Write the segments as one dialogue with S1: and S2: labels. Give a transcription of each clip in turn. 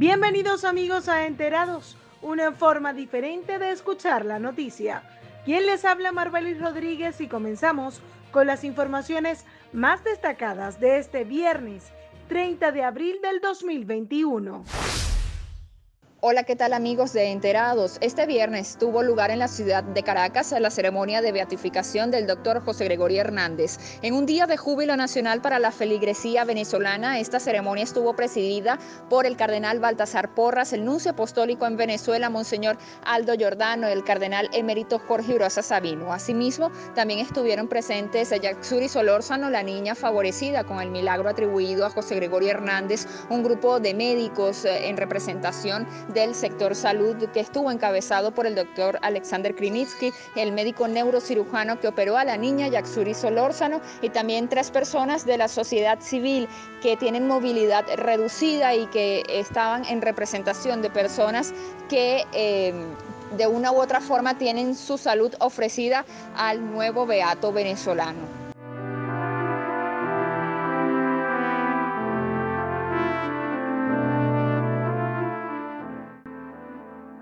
S1: Bienvenidos amigos a Enterados, una forma diferente de escuchar la noticia. Quien les habla Marbelis Rodríguez y comenzamos con las informaciones más destacadas de este viernes 30 de abril del 2021.
S2: Hola, ¿qué tal amigos de Enterados? Este viernes tuvo lugar en la ciudad de Caracas la ceremonia de beatificación del doctor José Gregorio Hernández. En un día de júbilo nacional para la feligresía venezolana, esta ceremonia estuvo presidida por el cardenal Baltasar Porras, el nuncio apostólico en Venezuela, Monseñor Aldo Giordano, el cardenal emérito Jorge Urosa Sabino. Asimismo, también estuvieron presentes Yaxuri Solórzano, la niña favorecida con el milagro atribuido a José Gregorio Hernández, un grupo de médicos eh, en representación del sector salud que estuvo encabezado por el doctor Alexander Krinitsky, el médico neurocirujano que operó a la niña Yaxuri Solórzano y también tres personas de la sociedad civil que tienen movilidad reducida y que estaban en representación de personas que eh, de una u otra forma tienen su salud ofrecida al nuevo beato venezolano.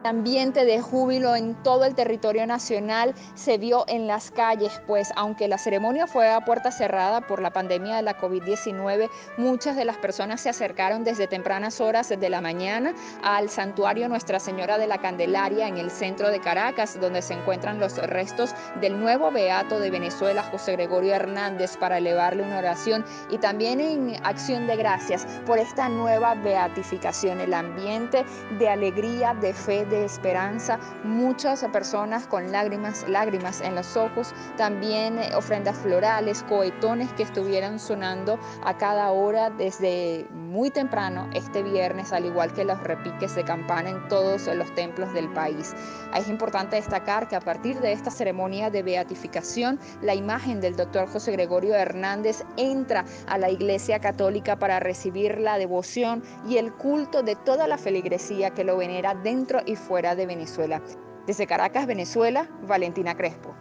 S2: Ambiente de júbilo en todo el territorio nacional se vio en las calles, pues aunque la ceremonia fue a puerta cerrada por la pandemia de la COVID-19, muchas de las personas se acercaron desde tempranas horas de la mañana al santuario Nuestra Señora de la Candelaria en el centro de Caracas, donde se encuentran los restos del nuevo beato de Venezuela, José Gregorio Hernández, para elevarle una oración y también en acción de gracias por esta nueva beatificación, el ambiente de alegría, de fe, de esperanza, muchas personas con lágrimas, lágrimas en los ojos, también eh, ofrendas florales, cohetones que estuvieran sonando a cada hora desde muy temprano este viernes, al igual que los repiques de campana en todos los templos del país. Es importante destacar que a partir de esta ceremonia de beatificación, la imagen del doctor José Gregorio Hernández entra a la Iglesia Católica para recibir la devoción y el culto de toda la feligresía que lo venera dentro y fuera de Venezuela. Desde Caracas, Venezuela, Valentina Crespo.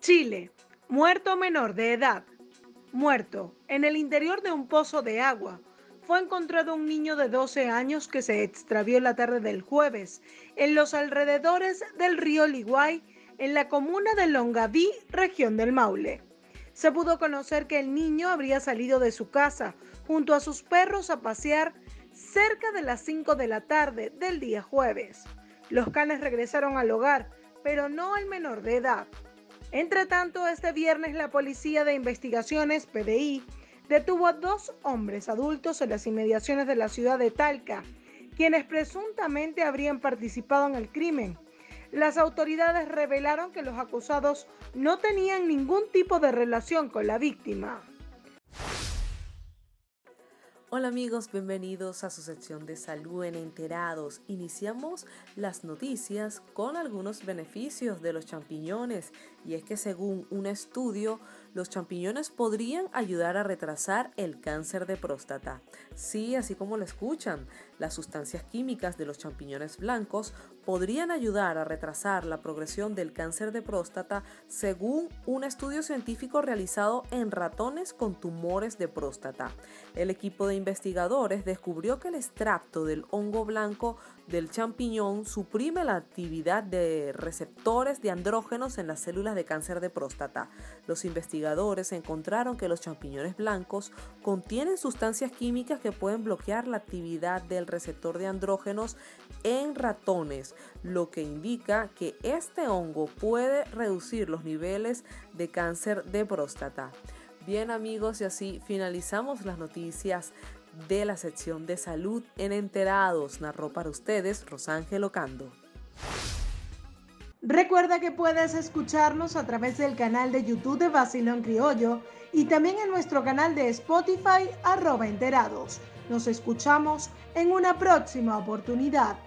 S1: Chile, muerto menor de edad. Muerto en el interior de un pozo de agua. Fue encontrado un niño de 12 años que se extravió la tarde del jueves en los alrededores del río Liguay, en la comuna de Longaví, región del Maule. Se pudo conocer que el niño habría salido de su casa junto a sus perros a pasear cerca de las 5 de la tarde del día jueves. Los canes regresaron al hogar, pero no al menor de edad. Entre tanto, este viernes la Policía de Investigaciones, PDI, detuvo a dos hombres adultos en las inmediaciones de la ciudad de Talca, quienes presuntamente habrían participado en el crimen. Las autoridades revelaron que los acusados no tenían ningún tipo de relación con la víctima.
S3: Hola amigos, bienvenidos a su sección de salud en enterados. Iniciamos las noticias con algunos beneficios de los champiñones y es que según un estudio, los champiñones podrían ayudar a retrasar el cáncer de próstata. Sí, así como lo escuchan, las sustancias químicas de los champiñones blancos podrían ayudar a retrasar la progresión del cáncer de próstata según un estudio científico realizado en ratones con tumores de próstata. El equipo de investigadores descubrió que el extracto del hongo blanco del champiñón suprime la actividad de receptores de andrógenos en las células de cáncer de próstata. Los investigadores encontraron que los champiñones blancos contienen sustancias químicas que pueden bloquear la actividad del receptor de andrógenos en ratones, lo que indica que este hongo puede reducir los niveles de cáncer de próstata. Bien amigos, y así finalizamos las noticias de la sección de salud en Enterados. Narró para ustedes Rosángel Ocando.
S1: Recuerda que puedes escucharnos a través del canal de YouTube de Basilón Criollo y también en nuestro canal de Spotify arroba enterados. Nos escuchamos en una próxima oportunidad.